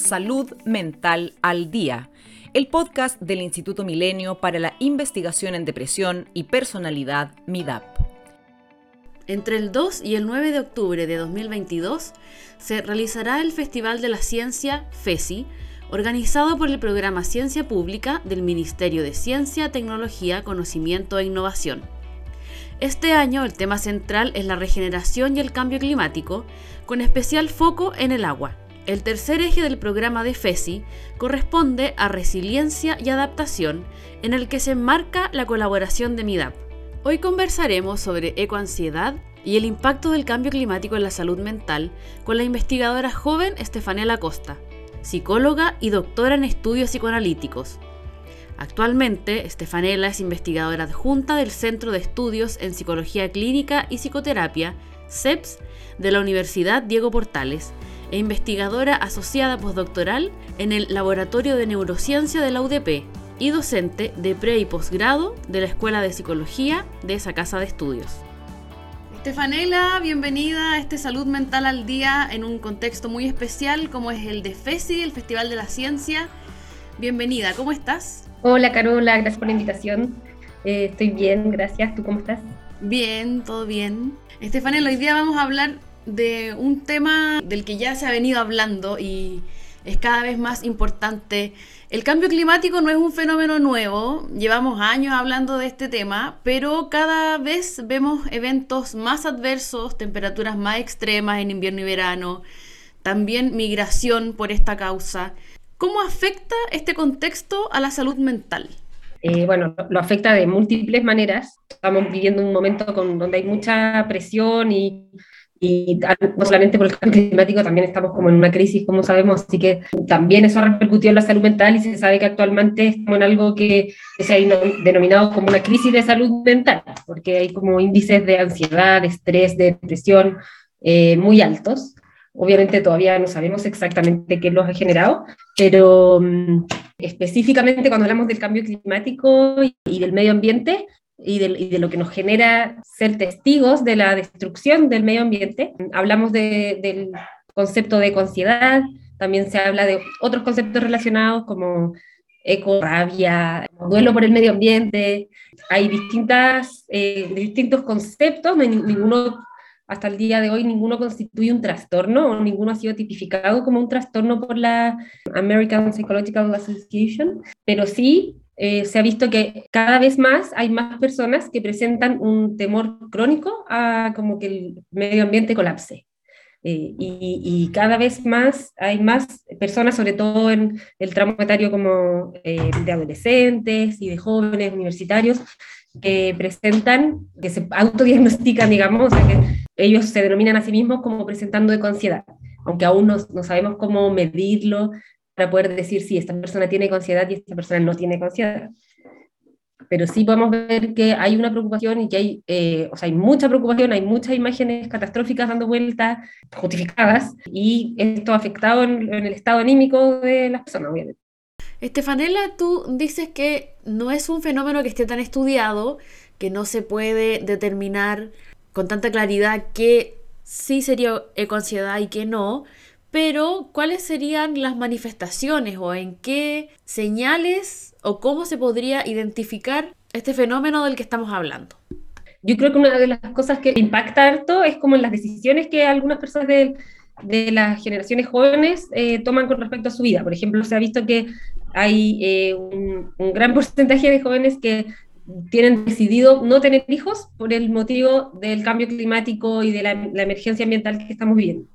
Salud Mental al Día, el podcast del Instituto Milenio para la Investigación en Depresión y Personalidad MIDAP. Entre el 2 y el 9 de octubre de 2022 se realizará el Festival de la Ciencia FESI, organizado por el programa Ciencia Pública del Ministerio de Ciencia, Tecnología, Conocimiento e Innovación. Este año el tema central es la regeneración y el cambio climático, con especial foco en el agua. El tercer eje del programa de FESI corresponde a resiliencia y adaptación, en el que se enmarca la colaboración de MIDAP. Hoy conversaremos sobre ecoansiedad y el impacto del cambio climático en la salud mental con la investigadora joven Estefanela Costa, psicóloga y doctora en estudios psicoanalíticos, Actualmente, Estefanela es investigadora adjunta del Centro de Estudios en Psicología Clínica y Psicoterapia, CEPS, de la Universidad Diego Portales, e investigadora asociada postdoctoral en el Laboratorio de Neurociencia de la UDP y docente de pre y posgrado de la Escuela de Psicología de esa casa de estudios. Estefanela, bienvenida a este Salud Mental al Día en un contexto muy especial como es el de FESI, el Festival de la Ciencia. Bienvenida, ¿cómo estás? Hola Carola, gracias por la invitación. Eh, estoy bien, gracias. ¿Tú cómo estás? Bien, todo bien. Estefanel, hoy día vamos a hablar de un tema del que ya se ha venido hablando y es cada vez más importante. El cambio climático no es un fenómeno nuevo, llevamos años hablando de este tema, pero cada vez vemos eventos más adversos, temperaturas más extremas en invierno y verano, también migración por esta causa. ¿Cómo afecta este contexto a la salud mental? Eh, bueno, lo afecta de múltiples maneras. Estamos viviendo un momento con, donde hay mucha presión y, no solamente por el cambio climático, también estamos como en una crisis, como sabemos, así que también eso ha repercutido en la salud mental y se sabe que actualmente estamos en algo que, se ha denominado como una crisis de salud mental, porque hay como índices de ansiedad, de estrés, de depresión eh, muy altos. Obviamente todavía no sabemos exactamente qué los ha generado, pero mm, específicamente cuando hablamos del cambio climático y, del medio ambiente y de, lo que nos genera ser testigos de la destrucción del medio ambiente, hablamos del concepto de ansiedad, también se habla de otros conceptos relacionados como eco, rabia, duelo por el medio ambiente. Hay distintas, eh, distintos conceptos, ninguno hasta el día de hoy ninguno constituye un trastorno o ninguno ha sido tipificado como un trastorno por la American Psychological Association, pero sí eh, se ha visto que cada vez más hay más personas que presentan un temor crónico a como que el medio ambiente colapse. Eh, y, cada vez más hay más personas, sobre todo en el tramo etario como eh, de adolescentes y de jóvenes universitarios, que presentan, que se autodiagnostican, digamos, que ellos se denominan a sí mismos como presentando ansiedad, aunque aún no, sabemos cómo medirlo para poder decir si esta persona tiene ansiedad y esta persona no tiene ansiedad. Pero sí podemos ver que hay una preocupación y que hay, eh, o sea, hay mucha preocupación, hay muchas imágenes catastróficas dando vueltas, justificadas, y esto ha afectado en, en el estado anímico de las personas, obviamente. Estefanela, tú dices que no es un fenómeno que esté tan estudiado, que no se puede determinar con tanta claridad que sí sería ecoansiedad y que no, pero ¿cuáles serían las manifestaciones o en qué señales o cómo se podría identificar este fenómeno del que estamos hablando? Yo creo que una de las cosas que impacta harto es como en las decisiones que algunas personas de, de las generaciones jóvenes eh, toman con respecto a su vida. Por ejemplo, se ha visto que hay eh, un, un, gran porcentaje de jóvenes que tienen decidido no tener hijos por el motivo del cambio climático y de la, emergencia ambiental que estamos viviendo.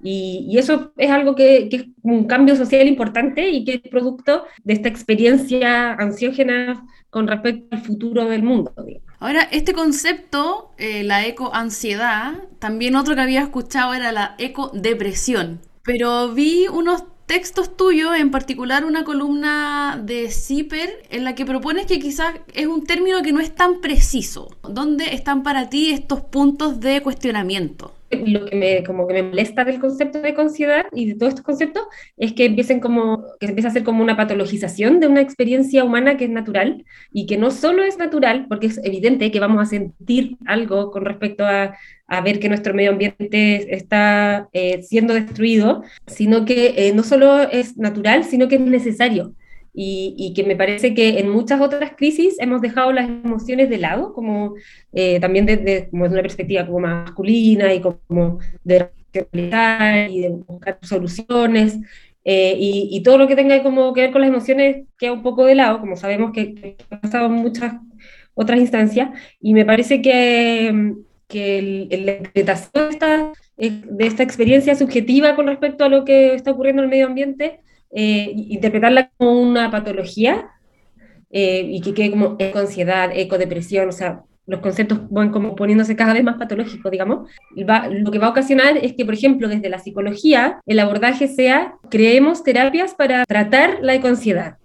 Y, eso es algo que, es un cambio social importante y que es producto de esta experiencia ansiógena con respecto al futuro del mundo. Ahora, este concepto, eh, la ecoansiedad, también otro que había escuchado era la ecodepresión. Pero vi unos textos tuyos, en particular una columna de Zipper, en la que propones que quizás es un término que no es tan preciso. ¿Dónde están para ti estos puntos de cuestionamiento? Lo que me, como que me molesta del concepto de ansiedad y de todos estos conceptos es que empiecen como, que empieza a hacer como una patologización de una experiencia humana que es natural y que no solo es natural, porque es evidente que vamos a sentir algo con respecto a, a ver que nuestro medio ambiente está eh, siendo destruido, sino que eh, no solo es natural, sino que es necesario y, que me parece que en muchas otras crisis hemos dejado las emociones de lado, como eh, también desde, como una perspectiva como masculina y como de y de buscar soluciones. Eh, y, todo lo que tenga como que ver con las emociones queda un poco de lado, como sabemos que, ha pasado en muchas otras instancias, y me parece que, que la interpretación de esta, eh, de esta experiencia subjetiva con respecto a lo que está ocurriendo en el medio ambiente eh, interpretarla como una patología eh, y que quede como eco-ansiedad, eco-depresión, o sea, los conceptos van como poniéndose cada vez más patológicos, digamos, lo que va a ocasionar es que, por ejemplo, desde la psicología, el abordaje sea, creemos terapias para tratar la eco-ansiedad.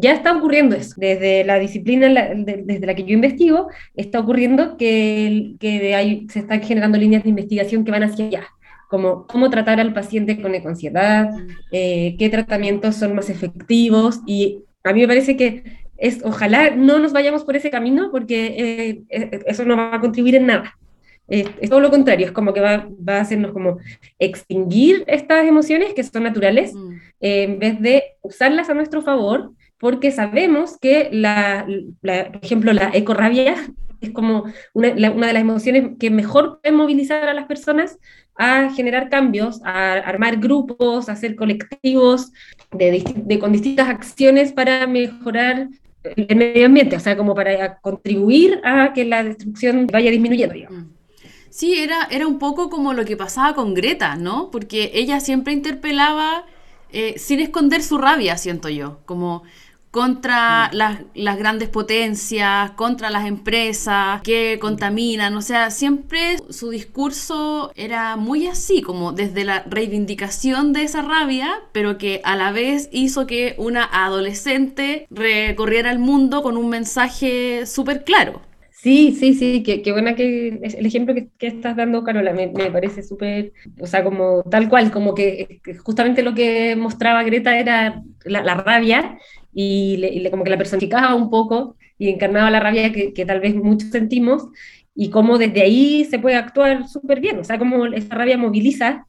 Ya está ocurriendo eso. Desde la disciplina desde la que yo investigo, está ocurriendo que, que se están generando líneas de investigación que van hacia allá como cómo tratar al paciente con ansiedad, mm. eh, qué tratamientos son más efectivos y a mí me parece que es, ojalá no nos vayamos por ese camino porque eh, eh, eso no va a contribuir en nada. es todo lo contrario, es como que va, va, a hacernos como extinguir estas emociones que son naturales mm. en vez de usarlas a nuestro favor porque sabemos que, la, por ejemplo, la ecorrabia es como una, una, de las emociones que mejor puede movilizar a las personas a generar cambios, a armar grupos, a hacer colectivos de, con distintas acciones para mejorar el medio ambiente, o sea, como para contribuir a que la destrucción vaya disminuyendo. Mm. Sí, era, era un poco como lo que pasaba con Greta, ¿no? Porque ella siempre interpelaba eh, sin esconder su rabia, siento yo, como contra mm. las, las, grandes potencias, contra las empresas que contaminan, o sea, siempre su discurso era muy así, como desde la reivindicación de esa rabia, pero que a la vez hizo que una adolescente recorriera el mundo con un mensaje súper claro. Sí, sí, sí, qué, qué buena que el ejemplo que, que estás dando, Carola, me, parece súper, o sea, como tal cual, como que justamente lo que mostraba Greta era la, rabia y, le, como que la personificaba un poco y encarnaba la rabia que, que tal vez muchos sentimos y cómo desde ahí se puede actuar súper bien, o sea, cómo esa rabia moviliza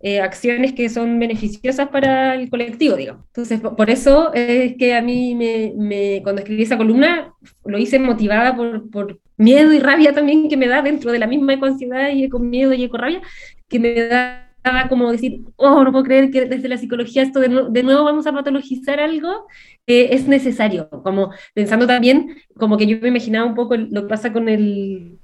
eh, acciones que son beneficiosas para el colectivo, digamos. Entonces, por, eso es que a mí, me, me, cuando escribí esa columna, lo hice motivada por, por, miedo y rabia también que me da dentro de la misma ecoansiedad y con miedo y ecorrabia, que me da como decir, oh, no puedo creer que desde la psicología esto de, de nuevo vamos a patologizar algo es necesario, como pensando también, como que yo me imaginaba un poco lo que pasa con el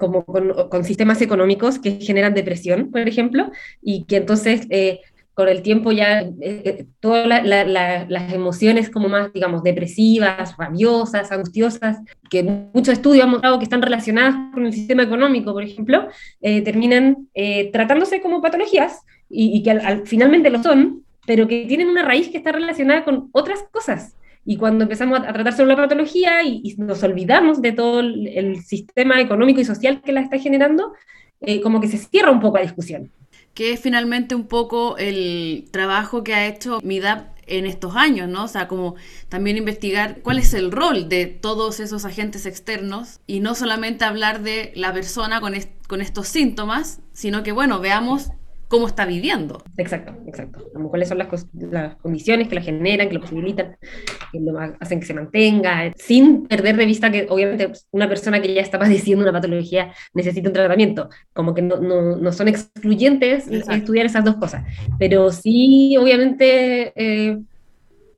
como con, sistemas económicos que generan depresión, por ejemplo, y que entonces eh, con el tiempo ya eh, eh, todas las emociones como más, digamos, depresivas, rabiosas, angustiosas, que muchos estudios han mostrado que están relacionadas con el sistema económico, por ejemplo, terminan tratándose como patologías y, que finalmente lo son, pero que tienen una raíz que está relacionada con otras cosas. Y cuando empezamos a, tratar sobre la patología y, nos olvidamos de todo el, sistema económico y social que la está generando, eh, como que se cierra un poco la discusión. Que es finalmente un poco el trabajo que ha hecho MIDAP en estos años, ¿no? O sea, como también investigar cuál es el rol de todos esos agentes externos y no solamente hablar de la persona con, con estos síntomas, sino que, bueno, veamos cómo está viviendo. Exacto, exacto. ¿Cuáles son las, las, condiciones que la generan, que lo posibilitan, que lo hacen que se mantenga, sin perder de vista que obviamente una persona que ya está padeciendo una patología necesita un tratamiento. Como que no, no, no son excluyentes estudiar esas dos cosas. Pero sí, obviamente... Eh,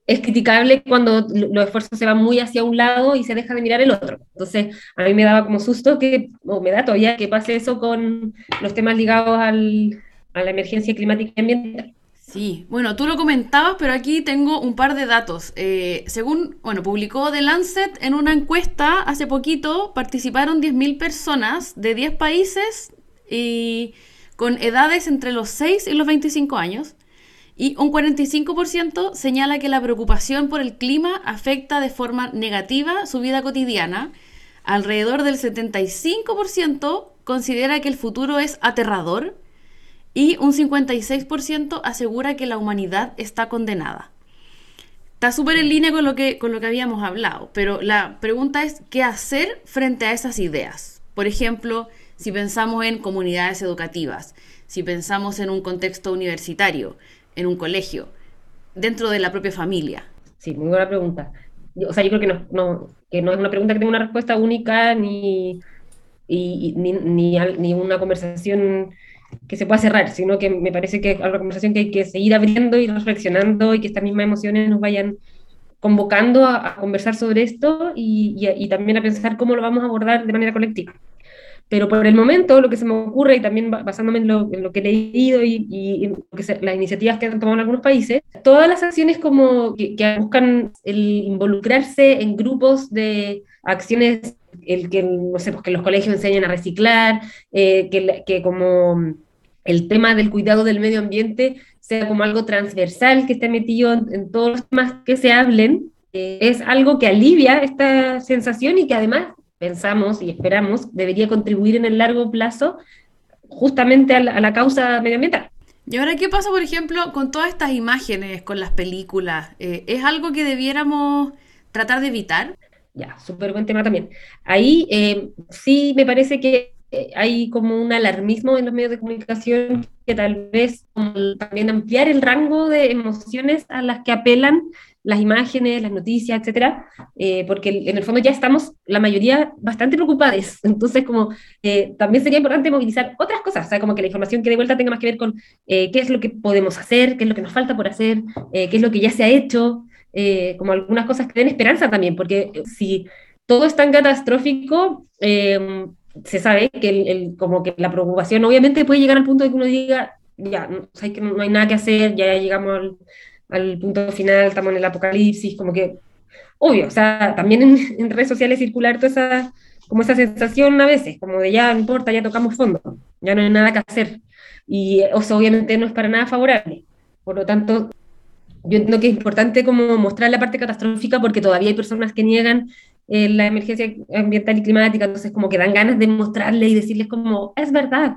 es criticable cuando los esfuerzos se van muy hacia un lado y se deja de mirar el otro. Entonces, a mí me daba como susto que, o me da todavía que pase eso con los temas ligados al, a la emergencia climática y ambiental. Sí, bueno, tú lo comentabas, pero aquí tengo un par de datos. Eh, según, bueno, publicó The Lancet en una encuesta hace poquito, participaron 10.000 personas de 10 países y con edades entre los 6 y los 25 años. Y un 45% señala que la preocupación por el clima afecta de forma negativa su vida cotidiana. Alrededor del 75% considera que el futuro es aterrador y un 56% asegura que la humanidad está condenada. Está súper en línea con lo, que, con lo que habíamos hablado, pero la pregunta es, ¿qué hacer frente a esas ideas? Por ejemplo, si pensamos en comunidades educativas, si pensamos en un contexto universitario, en un colegio, dentro de la propia familia. Sí, muy buena pregunta. O sea, yo creo que no, que no es una pregunta que tenga una respuesta única ni, ni, ni, ni una conversación que se pueda cerrar, sino que me parece que es una conversación que hay que seguir abriendo y reflexionando y que estas mismas emociones nos vayan convocando a, conversar sobre esto y, y, también a pensar cómo lo vamos a abordar de manera colectiva. Pero por el momento, lo que se me ocurre, y también basándome en lo, en lo que he leído y, y en las iniciativas que han tomado en algunos países, todas las acciones como que, que buscan el involucrarse en grupos de acciones el que, no sé, pues que los colegios enseñen a reciclar, eh, que, que, como el tema del cuidado del medio ambiente sea como algo transversal, que esté metido en, todos los temas que se hablen, eh, es algo que alivia esta sensación y que además pensamos y esperamos debería contribuir en el largo plazo justamente a la, causa medioambiental. ¿Y ahora qué pasa, por ejemplo, con todas estas imágenes, con las películas? Eh, ¿Es algo que debiéramos tratar de evitar? Ya, súper buen tema también. Ahí eh, sí me parece que hay como un alarmismo en los medios de comunicación que tal vez también ampliar el rango de emociones a las que apelan las imágenes, las noticias, etcétera, eh, porque en el fondo ya estamos, la mayoría, bastante preocupados. Entonces, como también sería importante movilizar otras cosas, o sea, como que la información que de vuelta tenga más que ver con qué es lo que podemos hacer, qué es lo que nos falta por hacer, qué es lo que ya se ha hecho, eh, como algunas cosas que den esperanza también, porque si todo es tan catastrófico, eh, se sabe que, el, como que la preocupación obviamente puede llegar al punto de que uno diga, ya, no, que no hay nada que hacer, ya llegamos al, punto final, estamos en el apocalipsis, como que, obvio, o sea, también en, redes sociales circular toda esa, como esa sensación a veces, como de ya no importa, ya tocamos fondo, ya no hay nada que hacer. Y obviamente no es para nada favorable. Por lo tanto, yo entiendo que es importante como mostrar la parte catastrófica porque todavía hay personas que niegan eh, la emergencia ambiental y climática, entonces como que dan ganas de mostrarles y decirles como, es verdad,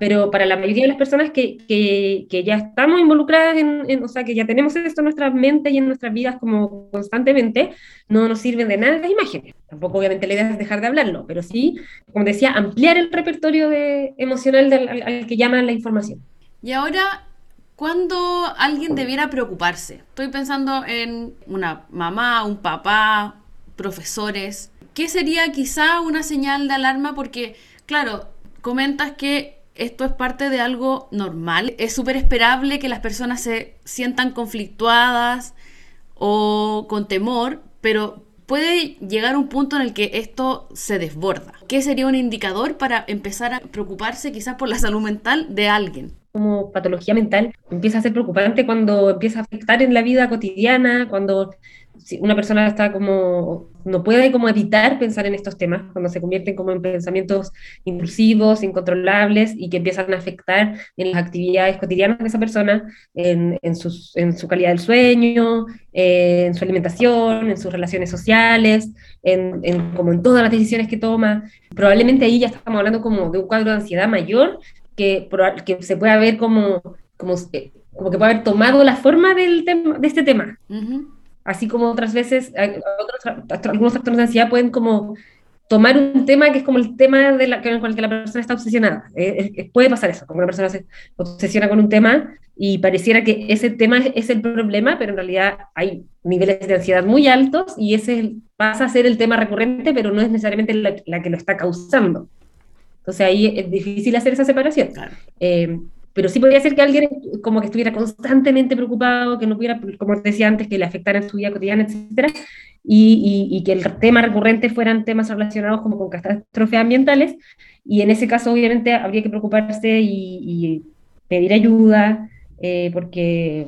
pero para la mayoría de las personas que, que, que ya estamos involucradas en, o sea, que ya tenemos esto en nuestras mentes y en nuestras vidas como constantemente, no nos sirven de nada las imágenes. Tampoco obviamente la idea es dejar de hablarlo, pero sí, como decía, ampliar el repertorio de, emocional del, al, al que llaman la información. Y ahora ¿Cuándo alguien debiera preocuparse? Estoy pensando en una mamá, un papá, profesores. ¿Qué sería quizá una señal de alarma? Porque, claro, comentas que esto es parte de algo normal. Es súper esperable que las personas se sientan conflictuadas o con temor, pero puede llegar un punto en el que esto se desborda. ¿Qué sería un indicador para empezar a preocuparse quizás por la salud mental de alguien? como patología mental empieza a ser preocupante cuando empieza a afectar en la vida cotidiana, cuando una persona está como, no puede como evitar pensar en estos temas, cuando se convierten como en pensamientos impulsivos, incontrolables y que empiezan a afectar en las actividades cotidianas de esa persona, en, en, sus, en su calidad del sueño, en su alimentación, en sus relaciones sociales, en, en, como en todas las decisiones que toma. Probablemente ahí ya estamos hablando como de un cuadro de ansiedad mayor que, que se pueda ver como, como, eh, como que puede haber tomado la forma del tema, de este tema. Así como otras veces, otros, algunos actores de ansiedad pueden como tomar un tema que es como el tema de la, con el que la persona está obsesionada. Eh, puede pasar eso, como una persona se obsesiona con un tema y pareciera que ese tema es el problema, pero en realidad hay niveles de ansiedad muy altos y ese pasa a ser el tema recurrente, pero no es necesariamente la, la que lo está causando. Entonces ahí es difícil hacer esa separación. Eh, pero sí podría ser que alguien como que estuviera constantemente preocupado, que no pudiera, como decía antes, que le afectara en su vida cotidiana, etcétera, y, y, que el tema recurrente fueran temas relacionados como con catástrofes ambientales, y en ese caso obviamente habría que preocuparse y, pedir ayuda, eh, porque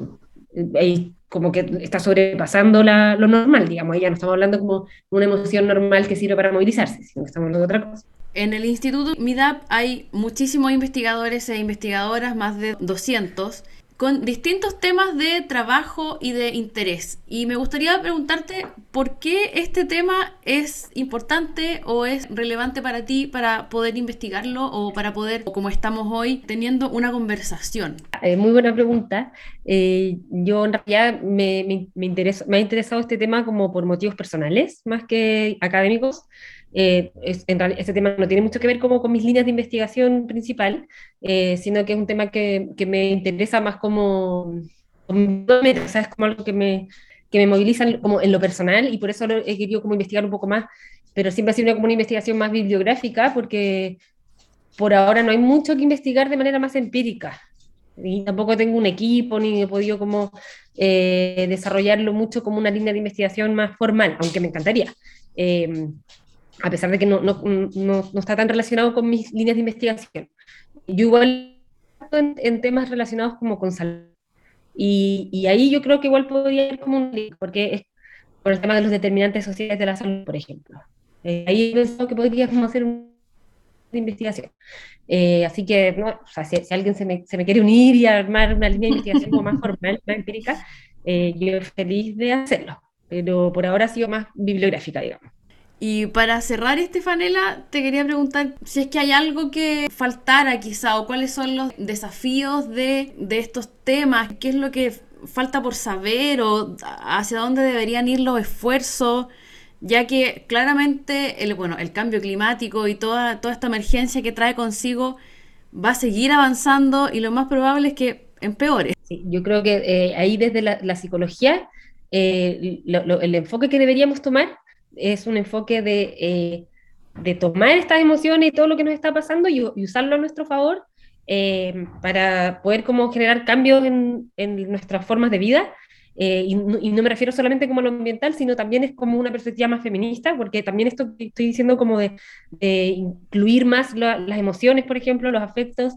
ahí como que está sobrepasando la, lo normal, digamos, ya no estamos hablando como una emoción normal que sirve para movilizarse, sino que estamos hablando de otra cosa. En el Instituto MIDAP hay muchísimos investigadores e investigadoras, más de 200. con distintos temas de trabajo y de interés. Y me gustaría preguntarte por qué este tema es importante o es relevante para ti para poder investigarlo o para poder, como estamos hoy, teniendo una conversación. Eh, muy buena pregunta. Eh, yo en realidad me, me, me ha interesado este tema como por motivos personales, más que académicos. Eh, en realidad, este tema no tiene mucho que ver como con mis líneas de investigación principal, eh, sino que es un tema que, que me interesa más como, como, o sea, es como algo que me, que me moviliza como en lo personal y por eso he querido como investigar un poco más, pero siempre ha sido una, como una investigación más bibliográfica porque por ahora no hay mucho que investigar de manera más empírica y tampoco tengo un equipo ni he podido como eh, desarrollarlo mucho como una línea de investigación más formal, aunque me encantaría a pesar de que no, no, no, no, está tan relacionado con mis líneas de investigación. Yo igual en, en temas relacionados como con salud. Y, y, ahí yo creo que igual podría ir como un link, porque es por el tema de los determinantes sociales de la salud, por ejemplo. Eh, ahí he pensado que podría como hacer una investigación. Eh, así que, no, o sea, si, si, alguien se me, se me, quiere unir y armar una línea de investigación como más formal, más empírica, eh, yo feliz de hacerlo. Pero por ahora ha sido más bibliográfica, digamos. Y para cerrar, Estefanela, te quería preguntar si es que hay algo que faltara quizá o cuáles son los desafíos de, de estos temas, qué es lo que falta por saber o hacia dónde deberían ir los esfuerzos, ya que claramente el, bueno, el cambio climático y toda, toda esta emergencia que trae consigo va a seguir avanzando y lo más probable es que empeore. Yo creo que eh, ahí desde la, psicología, eh, el enfoque que deberíamos tomar es un enfoque de, eh, de, tomar estas emociones y todo lo que nos está pasando y, usarlo a nuestro favor eh, para poder como generar cambios en, en nuestras formas de vida. Eh, y, no, me refiero solamente como a lo ambiental, sino también es como una perspectiva más feminista, porque también esto estoy diciendo como de, de incluir más la, las emociones, por ejemplo, los afectos,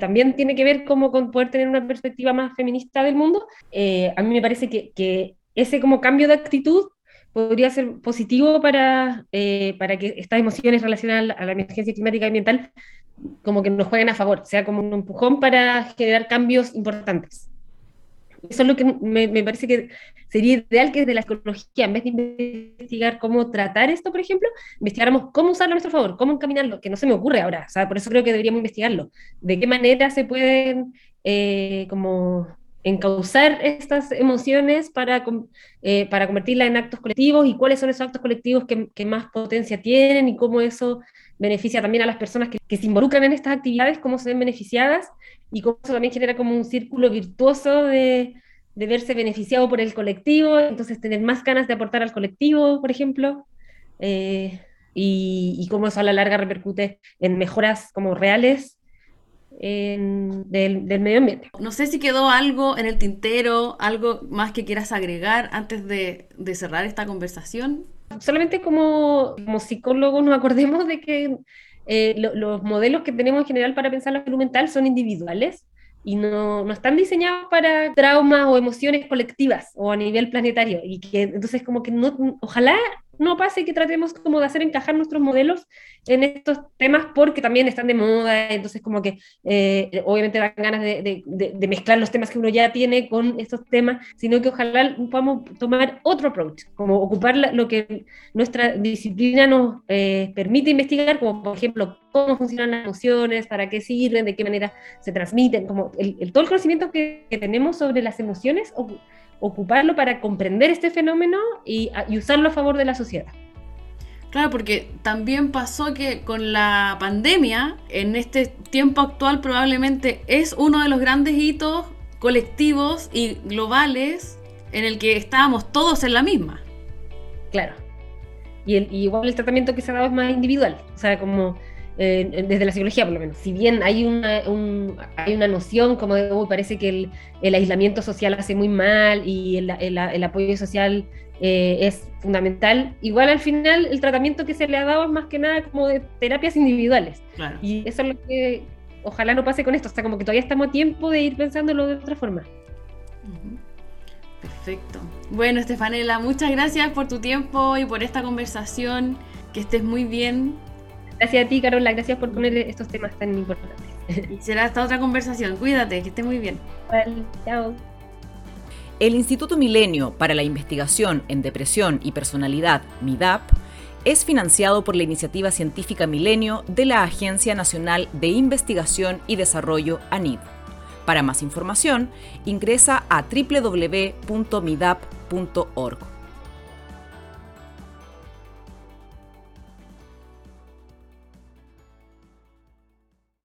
también tiene que ver como con poder tener una perspectiva más feminista del mundo. A mí me parece que, que, ese como cambio de actitud podría ser positivo para, eh, para que estas emociones relacionadas a la emergencia climática y ambiental como que nos jueguen a favor, sea como un empujón para generar cambios importantes. Eso es lo que me, me, parece que sería ideal que desde la psicología, en vez de investigar cómo tratar esto, por ejemplo, investigáramos cómo usarlo a nuestro favor, cómo encaminarlo, que no se me ocurre ahora, o sea, por eso creo que deberíamos investigarlo, de qué manera se pueden eh, como encauzar estas emociones para, eh, para convertirlas en actos colectivos y cuáles son esos actos colectivos que, que, más potencia tienen y cómo eso beneficia también a las personas que, que, se involucran en estas actividades, cómo se ven beneficiadas y cómo eso también genera como un círculo virtuoso de, de verse beneficiado por el colectivo, entonces tener más ganas de aportar al colectivo, por ejemplo. Eh, y, y, cómo eso a la larga repercute en mejoras como reales en, del, del, medio ambiente. No sé si quedó algo en el tintero, algo más que quieras agregar antes de, de cerrar esta conversación. Solamente como, como psicólogos nos acordemos de que eh, lo, los modelos que tenemos en general para pensar la salud mental son individuales y no, no, están diseñados para traumas o emociones colectivas o a nivel planetario. Y que entonces como que no, ojalá no pase que tratemos como de hacer encajar nuestros modelos en estos temas porque también están de moda, entonces como que eh, obviamente dan ganas de, mezclar los temas que uno ya tiene con estos temas, sino que ojalá podamos tomar otro approach, como ocupar lo que nuestra disciplina nos eh, permite investigar, como por ejemplo cómo funcionan las emociones, para qué sirven, de qué manera se transmiten, como el, el todo el conocimiento que, que tenemos sobre las emociones ocuparlo para comprender este fenómeno y, y, usarlo a favor de la sociedad. Claro, porque también pasó que con la pandemia, en este tiempo actual probablemente es uno de los grandes hitos colectivos y globales en el que estábamos todos en la misma. Claro. Y, el, y igual el tratamiento que se ha dado es más individual. O sea, como eh, desde la psicología por lo menos. Si bien hay una, un, hay una noción como de, uy, parece que el, el, aislamiento social hace muy mal y el, el, el apoyo social eh, es fundamental, igual al final el tratamiento que se le ha dado es más que nada como de terapias individuales. Claro. Y eso es lo que ojalá no pase con esto, o sea, como que todavía estamos a tiempo de ir pensándolo de otra forma. Perfecto. Bueno, Estefanela, muchas gracias por tu tiempo y por esta conversación. Que estés muy bien Gracias a ti, Carola, gracias por poner estos temas tan importantes. Y será hasta otra conversación. Cuídate, que esté muy bien. Vale, chao. El Instituto Milenio para la Investigación en Depresión y Personalidad, MIDAP, es financiado por la iniciativa científica Milenio de la Agencia Nacional de Investigación y Desarrollo, ANID. Para más información, ingresa a www.midap.org.